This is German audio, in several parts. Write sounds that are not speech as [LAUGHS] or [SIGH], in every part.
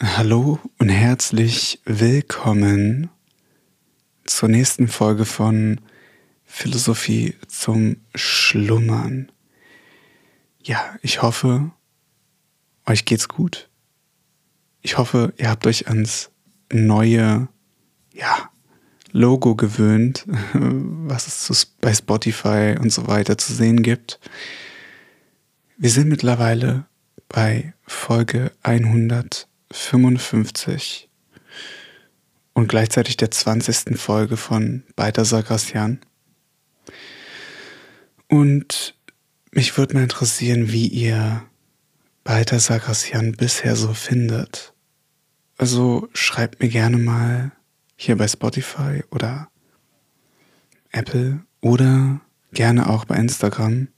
Hallo und herzlich willkommen zur nächsten Folge von Philosophie zum Schlummern. Ja, ich hoffe, euch geht's gut. Ich hoffe, ihr habt euch ans neue, ja, Logo gewöhnt, [LAUGHS] was es bei Spotify und so weiter zu sehen gibt. Wir sind mittlerweile bei Folge 100 55 und gleichzeitig der 20. Folge von Beiter Sagrassian. Und mich würde mal interessieren, wie ihr Beiter Sagrassian bisher so findet. Also schreibt mir gerne mal hier bei Spotify oder Apple oder gerne auch bei Instagram.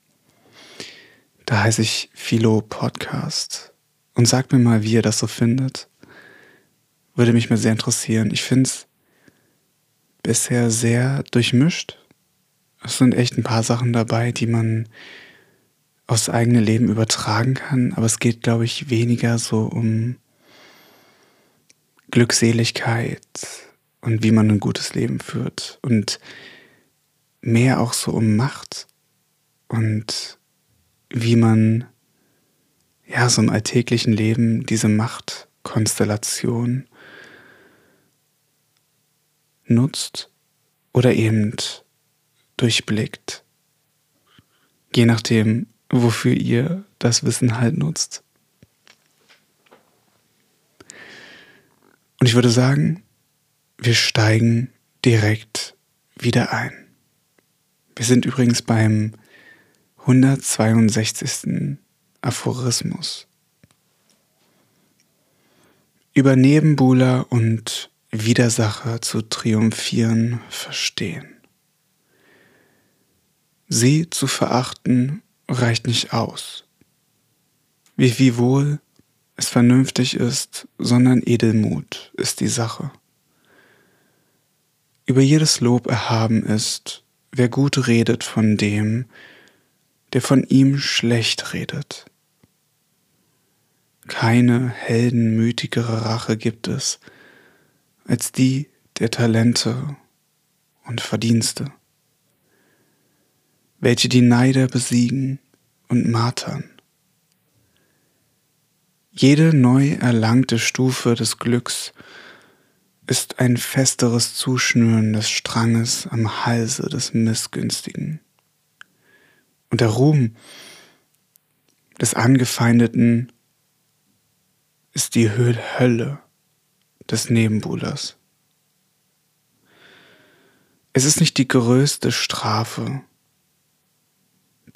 Da heiße ich Philo Podcast. Und sagt mir mal, wie ihr das so findet. Würde mich mal sehr interessieren. Ich finde es bisher sehr durchmischt. Es sind echt ein paar Sachen dabei, die man aufs eigene Leben übertragen kann, aber es geht, glaube ich, weniger so um Glückseligkeit und wie man ein gutes Leben führt und mehr auch so um Macht und wie man ja, so im alltäglichen Leben diese Machtkonstellation nutzt oder eben durchblickt. Je nachdem, wofür ihr das Wissen halt nutzt. Und ich würde sagen, wir steigen direkt wieder ein. Wir sind übrigens beim 162. Aphorismus. Über Nebenbuhler und Widersacher zu triumphieren verstehen. Sie zu verachten reicht nicht aus. Wie wiewohl es vernünftig ist, sondern Edelmut ist die Sache. Über jedes Lob erhaben ist, wer gut redet von dem, der von ihm schlecht redet. Keine heldenmütigere Rache gibt es als die der Talente und Verdienste, welche die Neider besiegen und martern. Jede neu erlangte Stufe des Glücks ist ein festeres Zuschnüren des Stranges am Halse des Missgünstigen. Und der Ruhm des Angefeindeten ist die Hölle des Nebenbuhlers. Es ist nicht die größte Strafe,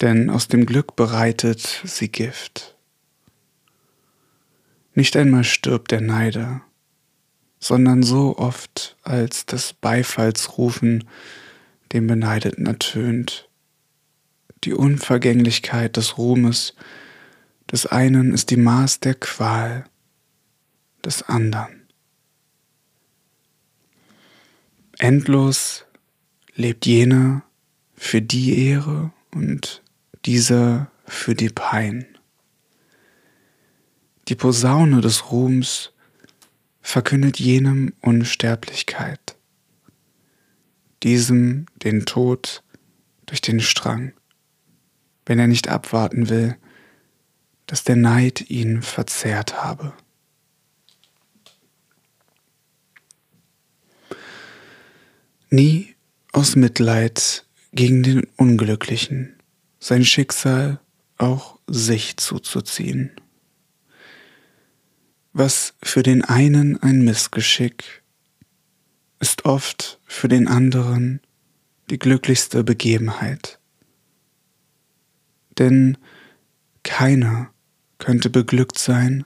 denn aus dem Glück bereitet sie Gift. Nicht einmal stirbt der Neider, sondern so oft, als das Beifallsrufen dem Beneideten ertönt. Die Unvergänglichkeit des Ruhmes des einen ist die Maß der Qual, des anderen. Endlos lebt jener für die Ehre und dieser für die Pein. Die Posaune des Ruhms verkündet jenem Unsterblichkeit, diesem den Tod durch den Strang, wenn er nicht abwarten will, dass der Neid ihn verzehrt habe. Nie aus Mitleid gegen den Unglücklichen, sein Schicksal auch sich zuzuziehen. Was für den einen ein Missgeschick, ist oft für den anderen die glücklichste Begebenheit. Denn keiner könnte beglückt sein,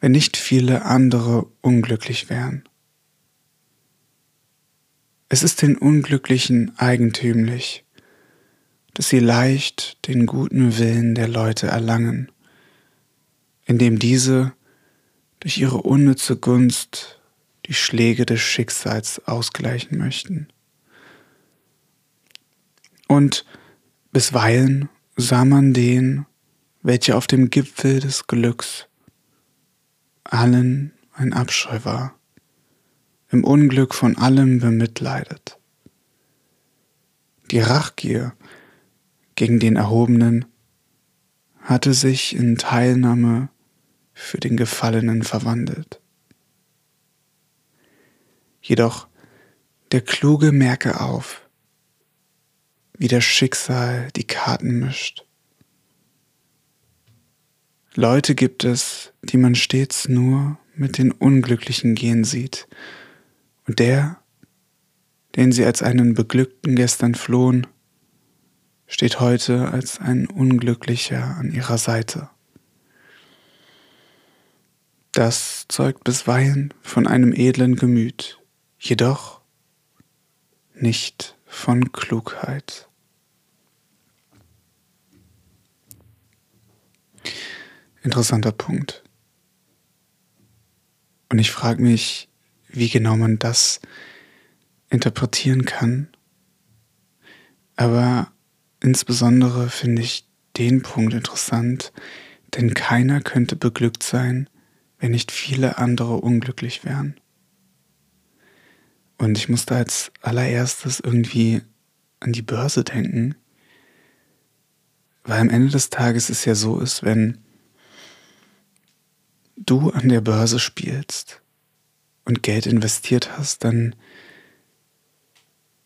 wenn nicht viele andere unglücklich wären. Es ist den Unglücklichen eigentümlich, dass sie leicht den guten Willen der Leute erlangen, indem diese durch ihre unnütze Gunst die Schläge des Schicksals ausgleichen möchten. Und bisweilen sah man den, welche auf dem Gipfel des Glücks allen ein Abscheu war, im Unglück von allem bemitleidet. Die Rachgier gegen den Erhobenen hatte sich in Teilnahme für den Gefallenen verwandelt. Jedoch der Kluge merke auf, wie das Schicksal die Karten mischt. Leute gibt es, die man stets nur mit den Unglücklichen gehen sieht, und der, den sie als einen Beglückten gestern flohen, steht heute als ein Unglücklicher an ihrer Seite. Das zeugt bisweilen von einem edlen Gemüt, jedoch nicht von Klugheit. Interessanter Punkt. Und ich frage mich, wie genau man das interpretieren kann. Aber insbesondere finde ich den Punkt interessant, denn keiner könnte beglückt sein, wenn nicht viele andere unglücklich wären. Und ich musste als allererstes irgendwie an die Börse denken, weil am Ende des Tages es ja so ist, wenn du an der Börse spielst und Geld investiert hast, dann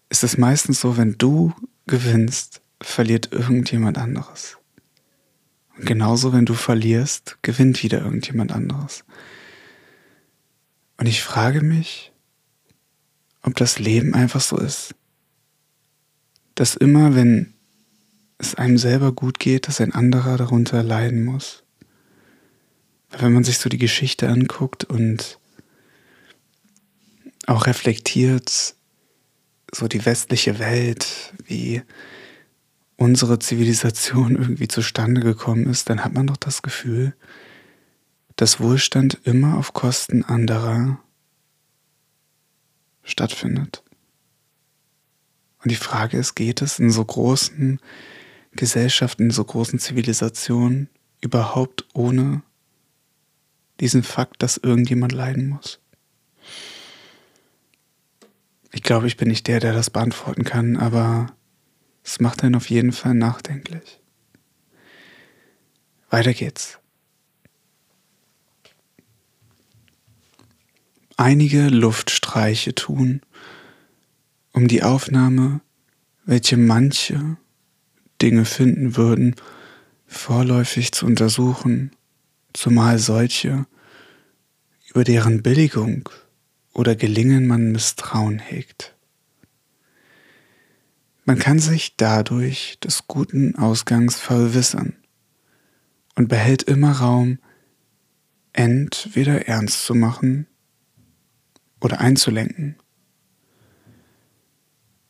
ist es meistens so, wenn du gewinnst, verliert irgendjemand anderes. Und genauso, wenn du verlierst, gewinnt wieder irgendjemand anderes. Und ich frage mich, ob das Leben einfach so ist. Dass immer, wenn es einem selber gut geht, dass ein anderer darunter leiden muss. Weil wenn man sich so die Geschichte anguckt und auch reflektiert, so die westliche Welt, wie unsere Zivilisation irgendwie zustande gekommen ist, dann hat man doch das Gefühl, dass Wohlstand immer auf Kosten anderer stattfindet. Und die Frage ist, geht es in so großen Gesellschaften, in so großen Zivilisationen überhaupt ohne diesen Fakt, dass irgendjemand leiden muss? Ich glaube, ich bin nicht der, der das beantworten kann, aber es macht einen auf jeden Fall nachdenklich. Weiter geht's. einige Luftstreiche tun, um die Aufnahme, welche manche Dinge finden würden, vorläufig zu untersuchen, zumal solche, über deren Billigung oder Gelingen man Misstrauen hegt. Man kann sich dadurch des guten Ausgangs verwissern und behält immer Raum, entweder ernst zu machen oder einzulenken.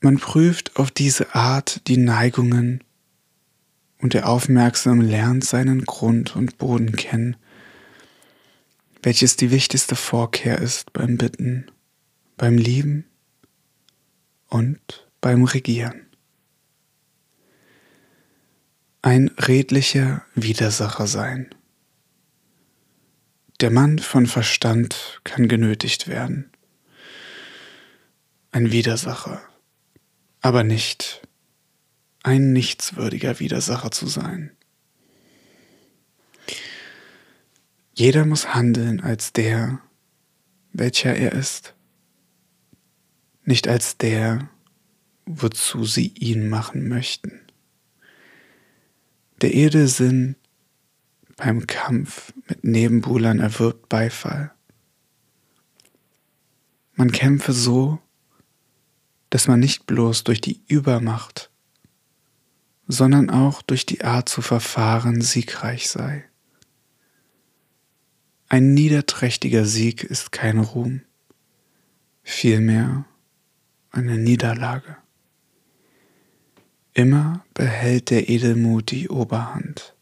Man prüft auf diese Art die Neigungen und der Aufmerksame lernt seinen Grund und Boden kennen, welches die wichtigste Vorkehr ist beim Bitten, beim Lieben und beim Regieren. Ein redlicher Widersacher sein. Der Mann von Verstand kann genötigt werden ein Widersacher, aber nicht ein nichtswürdiger Widersacher zu sein. Jeder muss handeln als der, welcher er ist, nicht als der, wozu sie ihn machen möchten. Der edle Sinn beim Kampf mit Nebenbuhlern erwirbt Beifall. Man kämpfe so, dass man nicht bloß durch die Übermacht, sondern auch durch die Art zu verfahren siegreich sei. Ein niederträchtiger Sieg ist kein Ruhm, vielmehr eine Niederlage. Immer behält der Edelmut die Oberhand.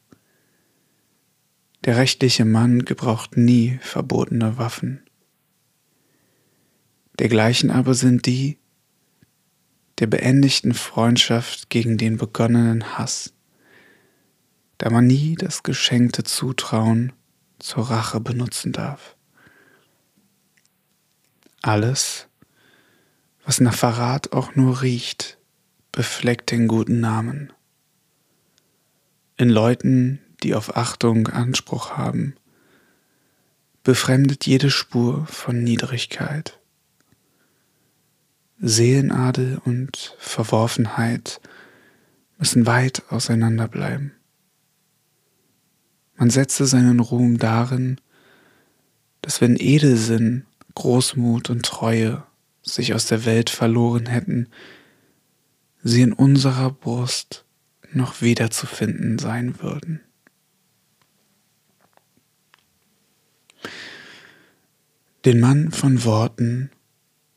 Der rechtliche Mann gebraucht nie verbotene Waffen. Dergleichen aber sind die, der beendigten Freundschaft gegen den begonnenen Hass, da man nie das geschenkte Zutrauen zur Rache benutzen darf. Alles, was nach Verrat auch nur riecht, befleckt den guten Namen. In Leuten, die auf Achtung Anspruch haben, befremdet jede Spur von Niedrigkeit. Seelenadel und Verworfenheit müssen weit auseinander bleiben. Man setze seinen Ruhm darin, dass wenn Edelsinn, Großmut und Treue sich aus der Welt verloren hätten, sie in unserer Brust noch wiederzufinden sein würden. Den Mann von Worten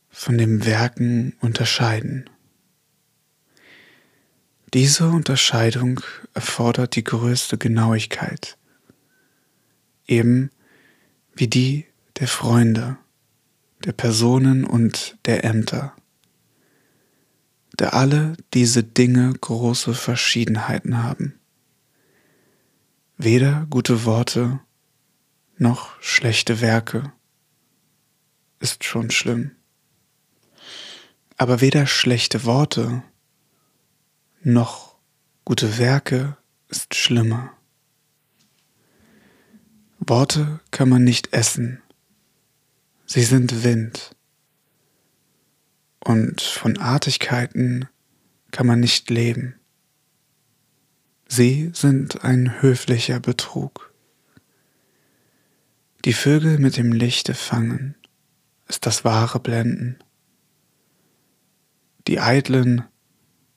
von dem Werken unterscheiden. Diese Unterscheidung erfordert die größte Genauigkeit, eben wie die der Freunde, der Personen und der Ämter, da alle diese Dinge große Verschiedenheiten haben. Weder gute Worte noch schlechte Werke ist schon schlimm. Aber weder schlechte Worte noch gute Werke ist schlimmer. Worte kann man nicht essen, sie sind Wind. Und von Artigkeiten kann man nicht leben. Sie sind ein höflicher Betrug. Die Vögel mit dem Lichte fangen, ist das wahre Blenden. Die Eitlen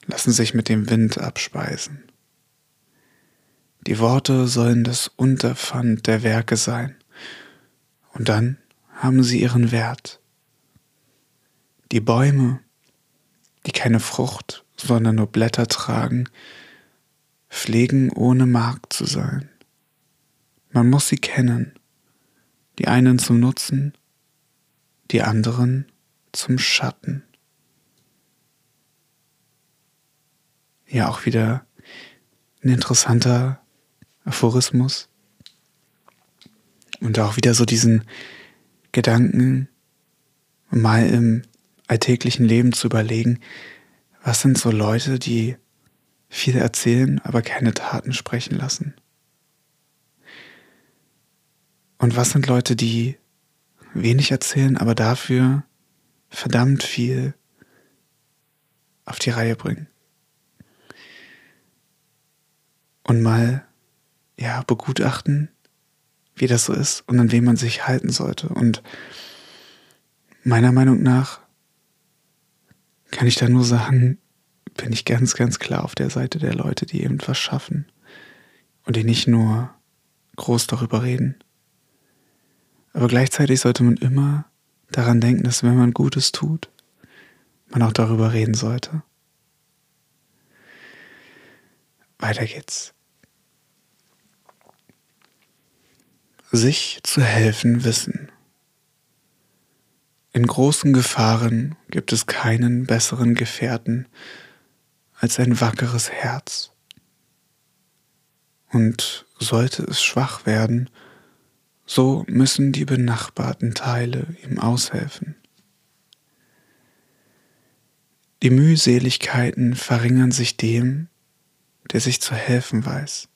lassen sich mit dem Wind abspeisen. Die Worte sollen das Unterpfand der Werke sein, und dann haben sie ihren Wert. Die Bäume, die keine Frucht, sondern nur Blätter tragen, pflegen ohne Mark zu sein. Man muss sie kennen, die einen zum Nutzen, die anderen zum Schatten. Ja, auch wieder ein interessanter Aphorismus. Und auch wieder so diesen Gedanken mal im alltäglichen Leben zu überlegen, was sind so Leute, die viel erzählen, aber keine Taten sprechen lassen? Und was sind Leute, die wenig erzählen, aber dafür verdammt viel auf die Reihe bringen? Und mal ja, begutachten, wie das so ist und an wem man sich halten sollte. Und meiner Meinung nach kann ich da nur sagen, bin ich ganz, ganz klar auf der Seite der Leute, die eben was schaffen und die nicht nur groß darüber reden. Aber gleichzeitig sollte man immer daran denken, dass wenn man Gutes tut, man auch darüber reden sollte. Weiter geht's. Sich zu helfen wissen. In großen Gefahren gibt es keinen besseren Gefährten als ein wackeres Herz. Und sollte es schwach werden, so müssen die benachbarten Teile ihm aushelfen. Die Mühseligkeiten verringern sich dem, der sich zu helfen weiß.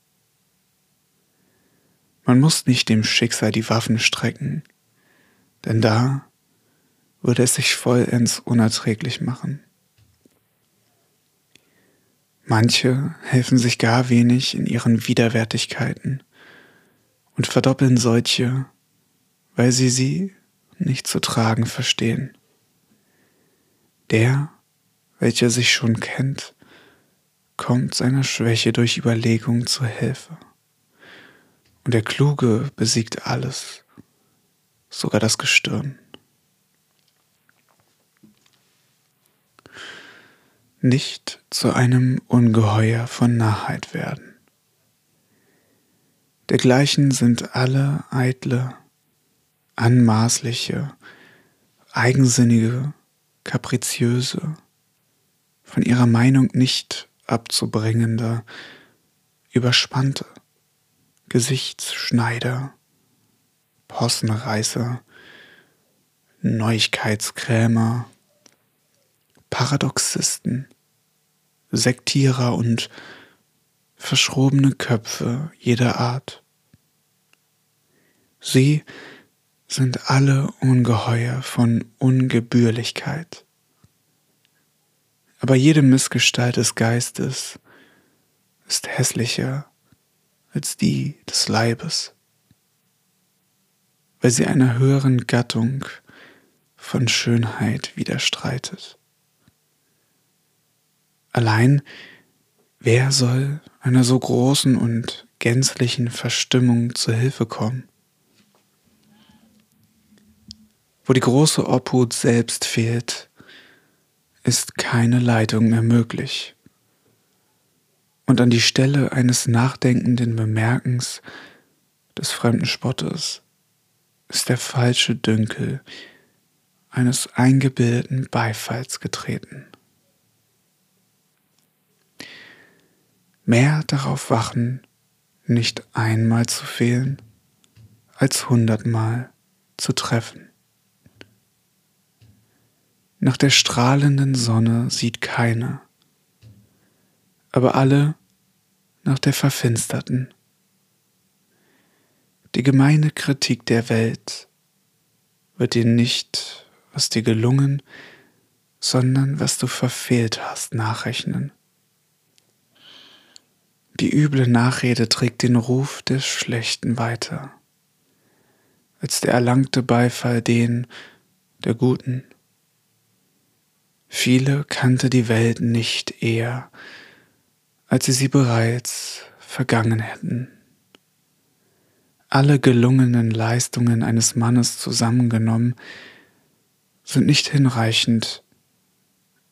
Man muss nicht dem Schicksal die Waffen strecken, denn da würde es sich vollends unerträglich machen. Manche helfen sich gar wenig in ihren Widerwärtigkeiten und verdoppeln solche, weil sie sie nicht zu tragen verstehen. Der, welcher sich schon kennt, kommt seiner Schwäche durch Überlegung zur Hilfe. Und der Kluge besiegt alles, sogar das Gestirn. Nicht zu einem Ungeheuer von Narrheit werden. Dergleichen sind alle eitle, anmaßliche, eigensinnige, kapriziöse, von ihrer Meinung nicht abzubringende, überspannte, Gesichtsschneider, Possenreißer, Neuigkeitskrämer, Paradoxisten, Sektierer und verschrobene Köpfe jeder Art. Sie sind alle ungeheuer von Ungebührlichkeit. Aber jede Missgestalt des Geistes ist hässlicher als die des Leibes, weil sie einer höheren Gattung von Schönheit widerstreitet. Allein wer soll einer so großen und gänzlichen Verstimmung zu Hilfe kommen? Wo die große Obhut selbst fehlt, ist keine Leitung mehr möglich. Und an die Stelle eines nachdenkenden Bemerkens des fremden Spottes ist der falsche Dünkel eines eingebildeten Beifalls getreten. Mehr darauf wachen, nicht einmal zu fehlen, als hundertmal zu treffen. Nach der strahlenden Sonne sieht keiner, aber alle nach der verfinsterten. Die gemeine Kritik der Welt wird dir nicht, was dir gelungen, sondern was du verfehlt hast, nachrechnen. Die üble Nachrede trägt den Ruf des Schlechten weiter, als der erlangte Beifall den der Guten. Viele kannte die Welt nicht eher, als sie sie bereits vergangen hätten. Alle gelungenen Leistungen eines Mannes zusammengenommen sind nicht hinreichend,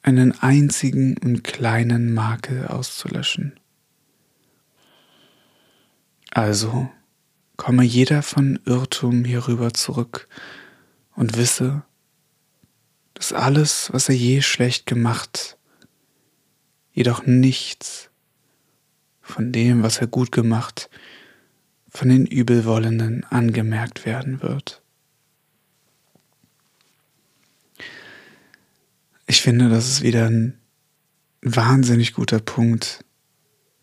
einen einzigen und kleinen Makel auszulöschen. Also komme jeder von Irrtum hierüber zurück und wisse, dass alles, was er je schlecht gemacht, jedoch nichts von dem, was er gut gemacht, von den Übelwollenden angemerkt werden wird. Ich finde, das ist wieder ein wahnsinnig guter Punkt,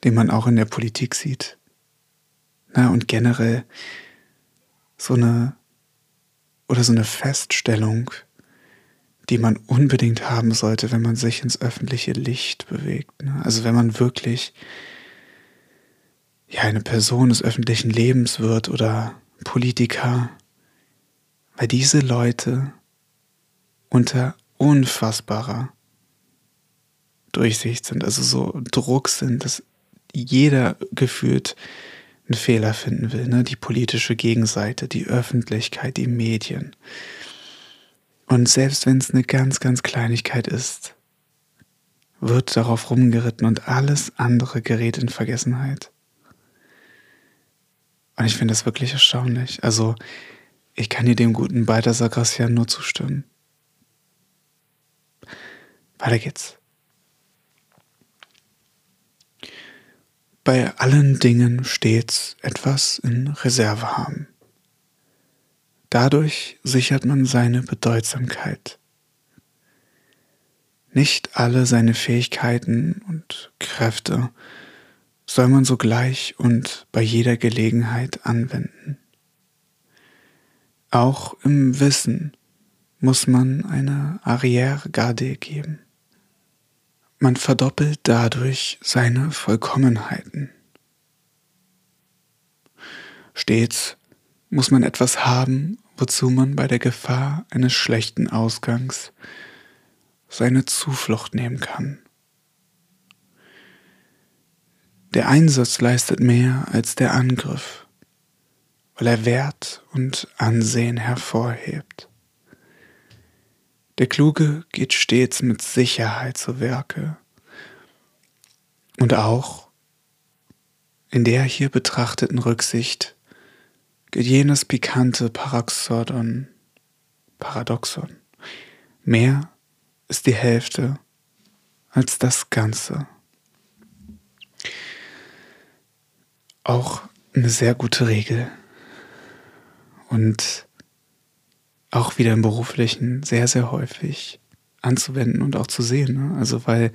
den man auch in der Politik sieht. Na, und generell so eine oder so eine Feststellung, die man unbedingt haben sollte, wenn man sich ins öffentliche Licht bewegt. Ne? Also wenn man wirklich ja eine Person des öffentlichen Lebens wird oder Politiker, weil diese Leute unter unfassbarer Durchsicht sind, also so Druck sind, dass jeder gefühlt einen Fehler finden will, ne? die politische Gegenseite, die Öffentlichkeit, die Medien. Und selbst wenn es eine ganz, ganz Kleinigkeit ist, wird darauf rumgeritten und alles andere gerät in Vergessenheit. Und ich finde das wirklich erstaunlich. Also, ich kann hier dem guten Balthasar Gracian nur zustimmen. Weiter geht's. Bei allen Dingen stets etwas in Reserve haben. Dadurch sichert man seine Bedeutsamkeit. Nicht alle seine Fähigkeiten und Kräfte soll man sogleich und bei jeder Gelegenheit anwenden. Auch im Wissen muss man eine Arrière-Garde geben. Man verdoppelt dadurch seine Vollkommenheiten. Stets muss man etwas haben, wozu man bei der Gefahr eines schlechten Ausgangs seine Zuflucht nehmen kann. Der Einsatz leistet mehr als der Angriff, weil er Wert und Ansehen hervorhebt. Der Kluge geht stets mit Sicherheit zu Werke und auch in der hier betrachteten Rücksicht geht jenes pikante Paraxodon, Paradoxon. Mehr ist die Hälfte als das Ganze. Auch eine sehr gute Regel. Und auch wieder im beruflichen sehr, sehr häufig anzuwenden und auch zu sehen. Ne? Also weil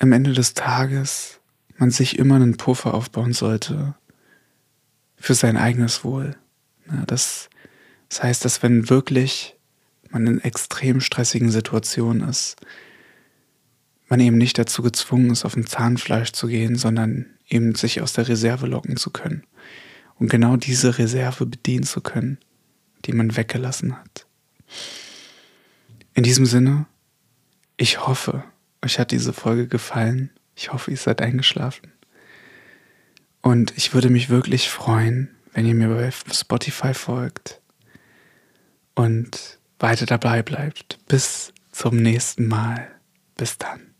am Ende des Tages man sich immer einen Puffer aufbauen sollte für sein eigenes Wohl. Ja, das, das heißt, dass wenn wirklich man in extrem stressigen Situationen ist, man eben nicht dazu gezwungen ist, auf dem Zahnfleisch zu gehen, sondern eben sich aus der Reserve locken zu können und genau diese Reserve bedienen zu können, die man weggelassen hat. In diesem Sinne, ich hoffe, euch hat diese Folge gefallen. Ich hoffe, ihr seid eingeschlafen. Und ich würde mich wirklich freuen, wenn ihr mir bei Spotify folgt und weiter dabei bleibt. Bis zum nächsten Mal. Bis dann.